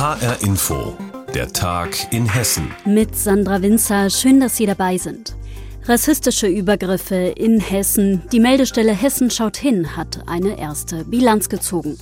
HR Info, der Tag in Hessen. Mit Sandra Winzer, schön, dass Sie dabei sind. Rassistische Übergriffe in Hessen. Die Meldestelle Hessen schaut hin, hat eine erste Bilanz gezogen.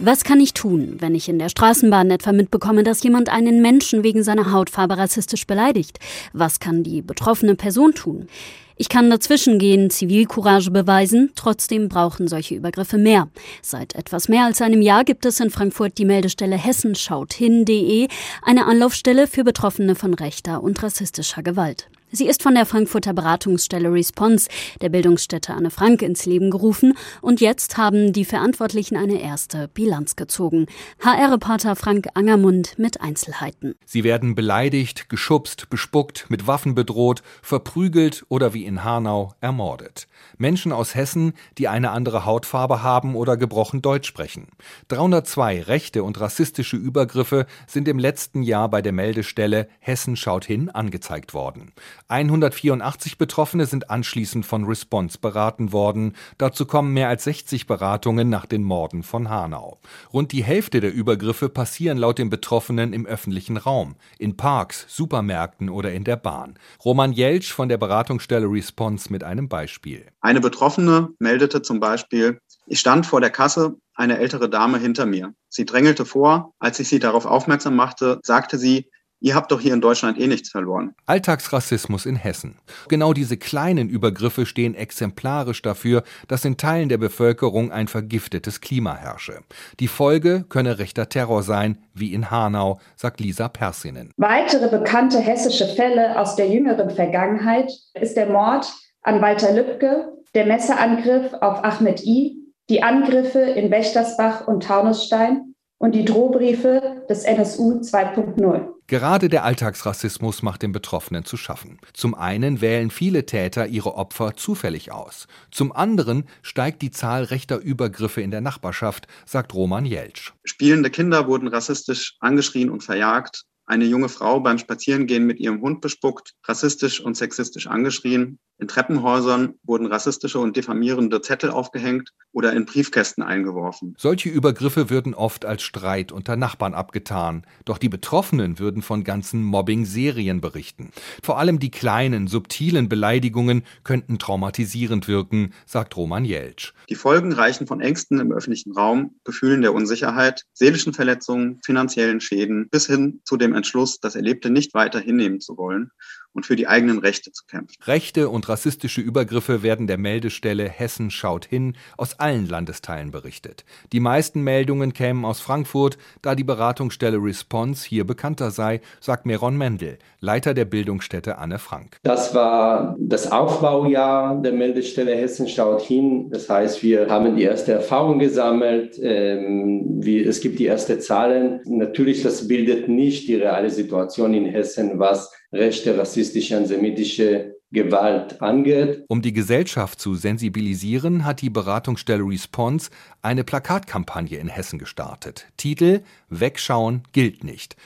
Was kann ich tun, wenn ich in der Straßenbahn etwa mitbekomme, dass jemand einen Menschen wegen seiner Hautfarbe rassistisch beleidigt? Was kann die betroffene Person tun? Ich kann dazwischen gehen, Zivilcourage beweisen, trotzdem brauchen solche Übergriffe mehr. Seit etwas mehr als einem Jahr gibt es in Frankfurt die Meldestelle hessenschauthin.de, eine Anlaufstelle für Betroffene von rechter und rassistischer Gewalt. Sie ist von der Frankfurter Beratungsstelle Response der Bildungsstätte Anne Frank ins Leben gerufen und jetzt haben die Verantwortlichen eine erste Bilanz gezogen. HR-Reporter Frank Angermund mit Einzelheiten. Sie werden beleidigt, geschubst, bespuckt, mit Waffen bedroht, verprügelt oder wie in Hanau ermordet. Menschen aus Hessen, die eine andere Hautfarbe haben oder gebrochen Deutsch sprechen. 302 rechte und rassistische Übergriffe sind im letzten Jahr bei der Meldestelle Hessen schaut hin angezeigt worden. 184 Betroffene sind anschließend von Response beraten worden. Dazu kommen mehr als 60 Beratungen nach den Morden von Hanau. Rund die Hälfte der Übergriffe passieren laut den Betroffenen im öffentlichen Raum, in Parks, Supermärkten oder in der Bahn. Roman Jeltsch von der Beratungsstelle Response mit einem Beispiel. Eine Betroffene meldete zum Beispiel, ich stand vor der Kasse, eine ältere Dame hinter mir. Sie drängelte vor. Als ich sie darauf aufmerksam machte, sagte sie, Ihr habt doch hier in Deutschland eh nichts verloren. Alltagsrassismus in Hessen. Genau diese kleinen Übergriffe stehen exemplarisch dafür, dass in Teilen der Bevölkerung ein vergiftetes Klima herrsche. Die Folge könne rechter Terror sein, wie in Hanau, sagt Lisa Persinen. Weitere bekannte hessische Fälle aus der jüngeren Vergangenheit ist der Mord an Walter Lübcke, der Messerangriff auf Ahmed I, die Angriffe in Wächtersbach und Taunusstein und die Drohbriefe des NSU 2.0. Gerade der Alltagsrassismus macht den Betroffenen zu schaffen. Zum einen wählen viele Täter ihre Opfer zufällig aus. Zum anderen steigt die Zahl rechter Übergriffe in der Nachbarschaft, sagt Roman Jeltsch. Spielende Kinder wurden rassistisch angeschrien und verjagt eine junge Frau beim Spazierengehen mit ihrem Hund bespuckt, rassistisch und sexistisch angeschrien. In Treppenhäusern wurden rassistische und diffamierende Zettel aufgehängt oder in Briefkästen eingeworfen. Solche Übergriffe würden oft als Streit unter Nachbarn abgetan. Doch die Betroffenen würden von ganzen Mobbing-Serien berichten. Vor allem die kleinen, subtilen Beleidigungen könnten traumatisierend wirken, sagt Roman Jeltsch. Die Folgen reichen von Ängsten im öffentlichen Raum, Gefühlen der Unsicherheit, seelischen Verletzungen, finanziellen Schäden bis hin zu dem Entschluss, das Erlebte nicht weiter hinnehmen zu wollen und für die eigenen Rechte zu kämpfen. Rechte und rassistische Übergriffe werden der Meldestelle Hessen schaut hin aus allen Landesteilen berichtet. Die meisten Meldungen kämen aus Frankfurt, da die Beratungsstelle Response hier bekannter sei, sagt Meron Mendel, Leiter der Bildungsstätte Anne Frank. Das war das Aufbaujahr der Meldestelle Hessen schaut hin. Das heißt, wir haben die erste Erfahrung gesammelt. Ähm, es gibt die ersten Zahlen. Natürlich, das bildet nicht die reale Situation in Hessen, was rechte, rassistische, antisemitische Gewalt angeht. Um die Gesellschaft zu sensibilisieren, hat die Beratungsstelle Response eine Plakatkampagne in Hessen gestartet. Titel Wegschauen gilt nicht.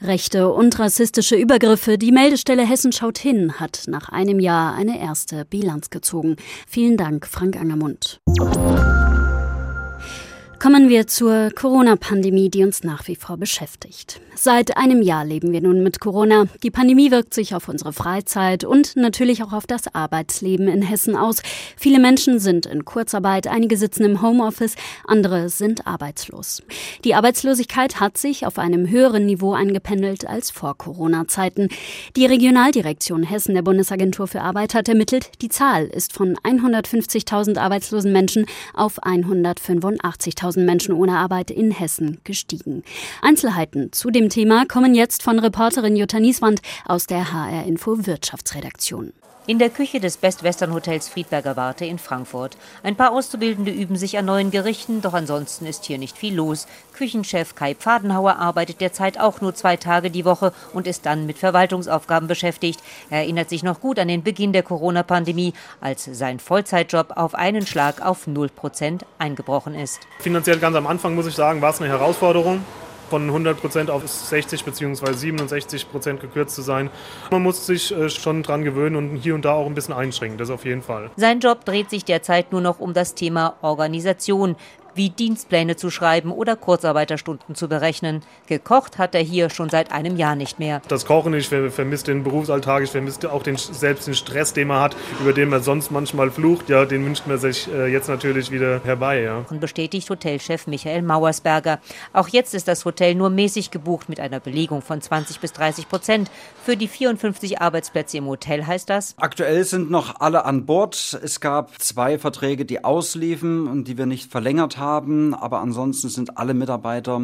Rechte und rassistische Übergriffe. Die Meldestelle Hessen schaut hin, hat nach einem Jahr eine erste Bilanz gezogen. Vielen Dank, Frank Angermund. Kommen wir zur Corona-Pandemie, die uns nach wie vor beschäftigt. Seit einem Jahr leben wir nun mit Corona. Die Pandemie wirkt sich auf unsere Freizeit und natürlich auch auf das Arbeitsleben in Hessen aus. Viele Menschen sind in Kurzarbeit, einige sitzen im Homeoffice, andere sind arbeitslos. Die Arbeitslosigkeit hat sich auf einem höheren Niveau eingependelt als vor Corona-Zeiten. Die Regionaldirektion Hessen der Bundesagentur für Arbeit hat ermittelt, die Zahl ist von 150.000 arbeitslosen Menschen auf 185.000 100.000 Menschen ohne Arbeit in Hessen gestiegen. Einzelheiten zu dem Thema kommen jetzt von Reporterin Jutta Nieswand aus der HR Info Wirtschaftsredaktion. In der Küche des Best Western Hotels Friedberger Warte in Frankfurt. Ein paar Auszubildende üben sich an neuen Gerichten, doch ansonsten ist hier nicht viel los. Küchenchef Kai Pfadenhauer arbeitet derzeit auch nur zwei Tage die Woche und ist dann mit Verwaltungsaufgaben beschäftigt. Er erinnert sich noch gut an den Beginn der Corona-Pandemie, als sein Vollzeitjob auf einen Schlag auf 0 Prozent eingebrochen ist. Finanziell ganz am Anfang, muss ich sagen, war es eine Herausforderung von 100 Prozent auf 60 bzw. 67 Prozent gekürzt zu sein. Man muss sich äh, schon dran gewöhnen und hier und da auch ein bisschen einschränken, das auf jeden Fall. Sein Job dreht sich derzeit nur noch um das Thema Organisation. Wie Dienstpläne zu schreiben oder Kurzarbeiterstunden zu berechnen. Gekocht hat er hier schon seit einem Jahr nicht mehr. Das Kochen, ich vermisse den Berufsalltag, ich vermisse auch den, selbst den Stress, den man hat, über den man sonst manchmal flucht. Ja, den wünscht man sich äh, jetzt natürlich wieder herbei. Ja. Und bestätigt Hotelchef Michael Mauersberger. Auch jetzt ist das Hotel nur mäßig gebucht mit einer Belegung von 20 bis 30 Prozent. Für die 54 Arbeitsplätze im Hotel heißt das? Aktuell sind noch alle an Bord. Es gab zwei Verträge, die ausliefen und die wir nicht verlängert haben. Aber ansonsten sind alle Mitarbeiter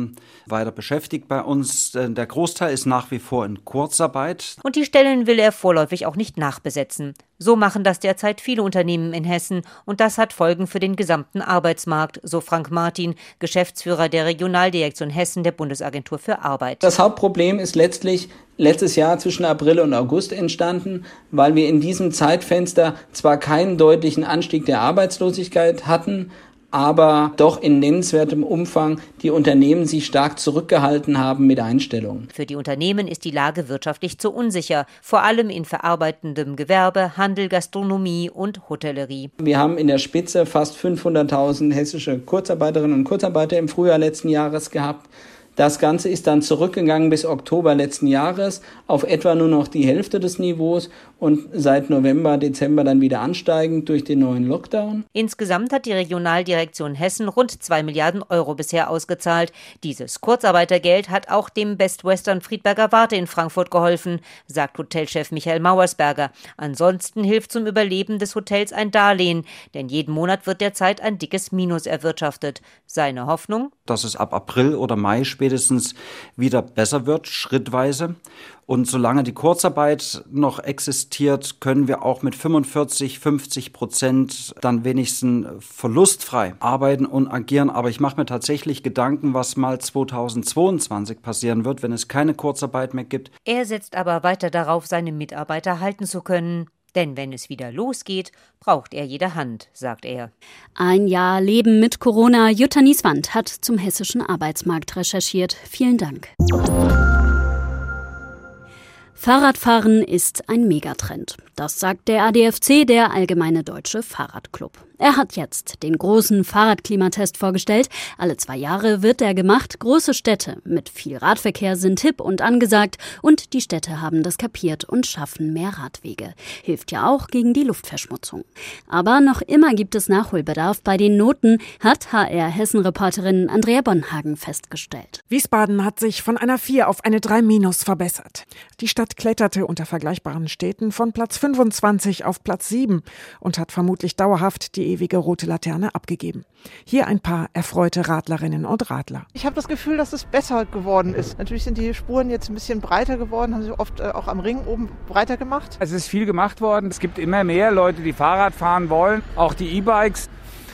weiter beschäftigt bei uns. Der Großteil ist nach wie vor in Kurzarbeit. Und die Stellen will er vorläufig auch nicht nachbesetzen. So machen das derzeit viele Unternehmen in Hessen und das hat Folgen für den gesamten Arbeitsmarkt, so Frank Martin, Geschäftsführer der Regionaldirektion Hessen der Bundesagentur für Arbeit. Das Hauptproblem ist letztlich letztes Jahr zwischen April und August entstanden, weil wir in diesem Zeitfenster zwar keinen deutlichen Anstieg der Arbeitslosigkeit hatten, aber doch in nennenswertem Umfang die Unternehmen sich stark zurückgehalten haben mit Einstellungen. Für die Unternehmen ist die Lage wirtschaftlich zu unsicher, vor allem in verarbeitendem Gewerbe, Handel, Gastronomie und Hotellerie. Wir haben in der Spitze fast 500.000 hessische Kurzarbeiterinnen und Kurzarbeiter im Frühjahr letzten Jahres gehabt. Das Ganze ist dann zurückgegangen bis Oktober letzten Jahres auf etwa nur noch die Hälfte des Niveaus und seit November, Dezember dann wieder ansteigend durch den neuen Lockdown. Insgesamt hat die Regionaldirektion Hessen rund zwei Milliarden Euro bisher ausgezahlt. Dieses Kurzarbeitergeld hat auch dem Best Western Friedberger Warte in Frankfurt geholfen, sagt Hotelchef Michael Mauersberger. Ansonsten hilft zum Überleben des Hotels ein Darlehen, denn jeden Monat wird derzeit ein dickes Minus erwirtschaftet. Seine Hoffnung? Dass es ab April oder Mai spätestens wieder besser wird, schrittweise. Und solange die Kurzarbeit noch existiert, können wir auch mit 45, 50 Prozent dann wenigstens verlustfrei arbeiten und agieren. Aber ich mache mir tatsächlich Gedanken, was mal 2022 passieren wird, wenn es keine Kurzarbeit mehr gibt. Er setzt aber weiter darauf, seine Mitarbeiter halten zu können. Denn wenn es wieder losgeht, braucht er jede Hand, sagt er. Ein Jahr Leben mit Corona. Jutta Nieswand hat zum hessischen Arbeitsmarkt recherchiert. Vielen Dank. Fahrradfahren ist ein Megatrend. Das sagt der ADFC, der Allgemeine Deutsche Fahrradclub. Er hat jetzt den großen Fahrradklimatest vorgestellt. Alle zwei Jahre wird er gemacht. Große Städte mit viel Radverkehr sind hip und angesagt und die Städte haben das kapiert und schaffen mehr Radwege. Hilft ja auch gegen die Luftverschmutzung. Aber noch immer gibt es Nachholbedarf bei den Noten, hat HR Hessen-Reporterin Andrea Bonhagen festgestellt. Wiesbaden hat sich von einer 4 auf eine 3 minus verbessert. Die Stadt kletterte unter vergleichbaren Städten von Platz 25 auf Platz 7 und hat vermutlich dauerhaft die ewige rote Laterne abgegeben. Hier ein paar erfreute Radlerinnen und Radler. Ich habe das Gefühl, dass es besser geworden ist. Natürlich sind die Spuren jetzt ein bisschen breiter geworden, haben sie oft äh, auch am Ring oben breiter gemacht. Es ist viel gemacht worden. Es gibt immer mehr Leute, die Fahrrad fahren wollen, auch die E-Bikes.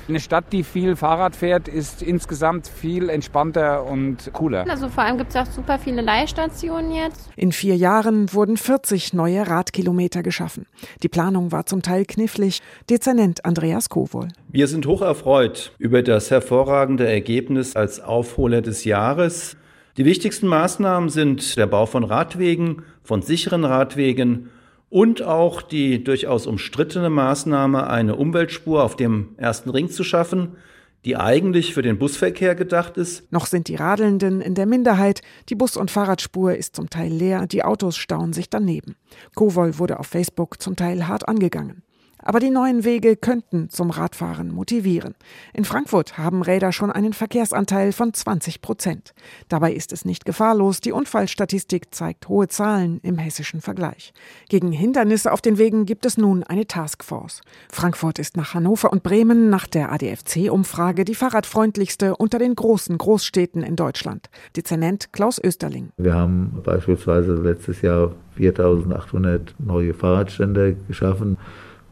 Eine Stadt, die viel Fahrrad fährt, ist insgesamt viel entspannter und cooler. Also vor allem gibt es auch super viele Leihstationen jetzt. In vier Jahren wurden 40 neue Radkilometer geschaffen. Die Planung war zum Teil knifflig. Dezernent Andreas Kowol. Wir sind hoch erfreut über das hervorragende Ergebnis als Aufholer des Jahres. Die wichtigsten Maßnahmen sind der Bau von Radwegen, von sicheren Radwegen und auch die durchaus umstrittene Maßnahme, eine Umweltspur auf dem ersten Ring zu schaffen, die eigentlich für den Busverkehr gedacht ist. Noch sind die Radelnden in der Minderheit. Die Bus- und Fahrradspur ist zum Teil leer, die Autos stauen sich daneben. Kowol wurde auf Facebook zum Teil hart angegangen. Aber die neuen Wege könnten zum Radfahren motivieren. In Frankfurt haben Räder schon einen Verkehrsanteil von 20 Prozent. Dabei ist es nicht gefahrlos. Die Unfallstatistik zeigt hohe Zahlen im hessischen Vergleich. Gegen Hindernisse auf den Wegen gibt es nun eine Taskforce. Frankfurt ist nach Hannover und Bremen nach der ADFC-Umfrage die fahrradfreundlichste unter den großen Großstädten in Deutschland. Dezernent Klaus Österling. Wir haben beispielsweise letztes Jahr 4800 neue Fahrradstände geschaffen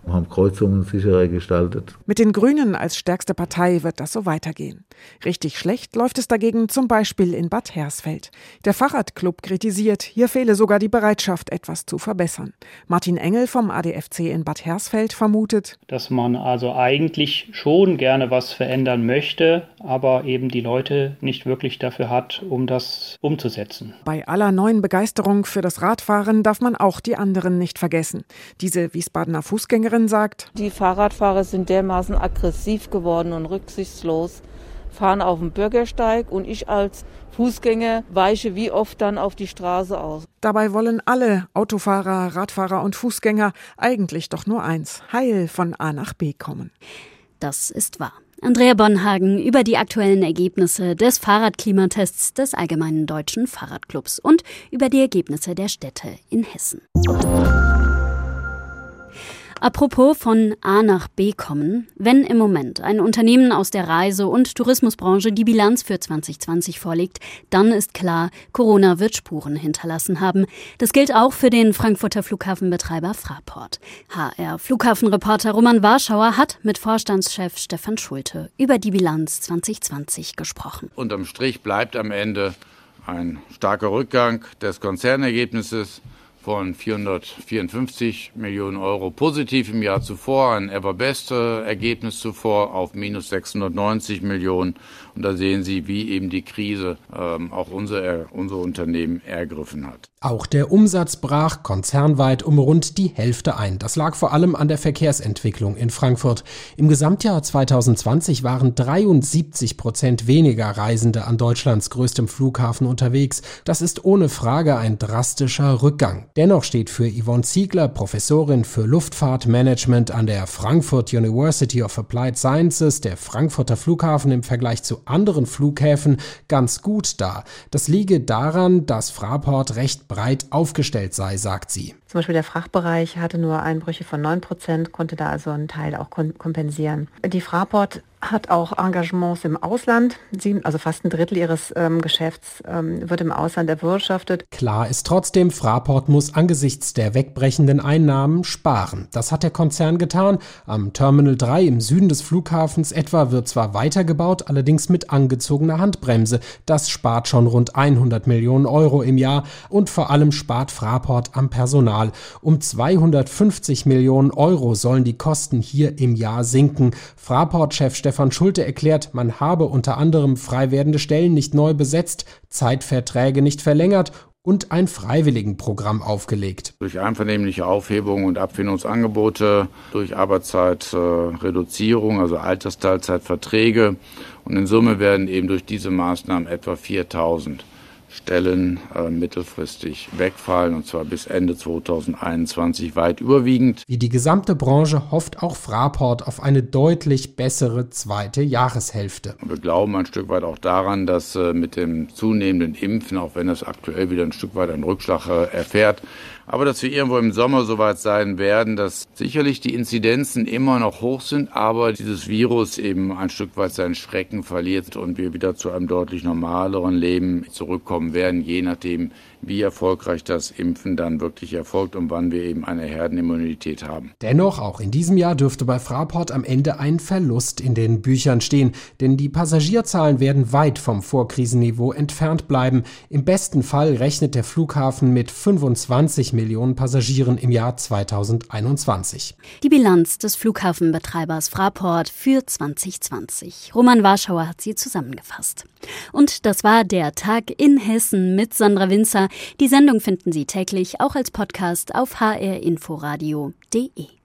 haben Kreuzungen sicherer gestaltet. Mit den Grünen als stärkste Partei wird das so weitergehen. Richtig schlecht läuft es dagegen zum Beispiel in Bad Hersfeld. Der Fahrradclub kritisiert, hier fehle sogar die Bereitschaft, etwas zu verbessern. Martin Engel vom ADFC in Bad Hersfeld vermutet, dass man also eigentlich schon gerne was verändern möchte, aber eben die Leute nicht wirklich dafür hat, um das umzusetzen. Bei aller neuen Begeisterung für das Radfahren darf man auch die anderen nicht vergessen. Diese Wiesbadener Fußgängerin sagt, die Fahrradfahrer sind dermaßen aggressiv geworden und rücksichtslos fahren auf dem Bürgersteig und ich als Fußgänger weiche wie oft dann auf die Straße aus. Dabei wollen alle Autofahrer, Radfahrer und Fußgänger eigentlich doch nur eins, heil von A nach B kommen. Das ist wahr. Andrea Bonhagen über die aktuellen Ergebnisse des Fahrradklimatests des Allgemeinen Deutschen Fahrradclubs und über die Ergebnisse der Städte in Hessen. Apropos von A nach B kommen, wenn im Moment ein Unternehmen aus der Reise- und Tourismusbranche die Bilanz für 2020 vorlegt, dann ist klar, Corona wird Spuren hinterlassen haben. Das gilt auch für den Frankfurter Flughafenbetreiber Fraport. HR Flughafenreporter Roman Warschauer hat mit Vorstandschef Stefan Schulte über die Bilanz 2020 gesprochen. Unterm Strich bleibt am Ende ein starker Rückgang des Konzernergebnisses von 454 Millionen Euro positiv im Jahr zuvor, ein Everbest Ergebnis zuvor auf minus 690 Millionen. Und da sehen Sie, wie eben die Krise ähm, auch unser, unser Unternehmen ergriffen hat. Auch der Umsatz brach konzernweit um rund die Hälfte ein. Das lag vor allem an der Verkehrsentwicklung in Frankfurt. Im Gesamtjahr 2020 waren 73 Prozent weniger Reisende an Deutschlands größtem Flughafen unterwegs. Das ist ohne Frage ein drastischer Rückgang. Dennoch steht für Yvonne Ziegler, Professorin für Luftfahrtmanagement an der Frankfurt University of Applied Sciences, der Frankfurter Flughafen im Vergleich zu anderen Flughäfen ganz gut da. Das liege daran, dass Fraport recht breit aufgestellt sei, sagt sie. Zum Beispiel der Frachtbereich hatte nur Einbrüche von 9 Prozent, konnte da also einen Teil auch kompensieren. Die Fraport hat auch Engagements im Ausland. Sie, also fast ein Drittel ihres ähm, Geschäfts ähm, wird im Ausland erwirtschaftet. Klar ist trotzdem, Fraport muss angesichts der wegbrechenden Einnahmen sparen. Das hat der Konzern getan. Am Terminal 3 im Süden des Flughafens etwa wird zwar weitergebaut, allerdings mit angezogener Handbremse. Das spart schon rund 100 Millionen Euro im Jahr und vor allem spart Fraport am Personal. Um 250 Millionen Euro sollen die Kosten hier im Jahr sinken. Fraport-Chef Stefan Schulte erklärt, man habe unter anderem frei werdende Stellen nicht neu besetzt, Zeitverträge nicht verlängert und ein Freiwilligenprogramm aufgelegt. Durch einvernehmliche Aufhebung und Abfindungsangebote, durch Arbeitszeitreduzierung, also Altersteilzeitverträge und in Summe werden eben durch diese Maßnahmen etwa 4000 Stellen äh, mittelfristig wegfallen, und zwar bis Ende 2021 weit überwiegend. Wie die gesamte Branche hofft auch Fraport auf eine deutlich bessere zweite Jahreshälfte. Wir glauben ein Stück weit auch daran, dass äh, mit dem zunehmenden Impfen, auch wenn es aktuell wieder ein Stück weit einen Rückschlag äh, erfährt, aber dass wir irgendwo im Sommer soweit sein werden, dass sicherlich die Inzidenzen immer noch hoch sind, aber dieses Virus eben ein Stück weit seinen Schrecken verliert und wir wieder zu einem deutlich normaleren Leben zurückkommen werden, je nachdem, wie erfolgreich das Impfen dann wirklich erfolgt und wann wir eben eine Herdenimmunität haben. Dennoch, auch in diesem Jahr dürfte bei Fraport am Ende ein Verlust in den Büchern stehen, denn die Passagierzahlen werden weit vom Vorkrisenniveau entfernt bleiben. Im besten Fall rechnet der Flughafen mit 25 Millionen Passagieren im Jahr 2021. Die Bilanz des Flughafenbetreibers Fraport für 2020. Roman Warschauer hat sie zusammengefasst. Und das war der Tag in Hessen mit Sandra Winzer. Die Sendung finden Sie täglich auch als Podcast auf hrinforadio.de.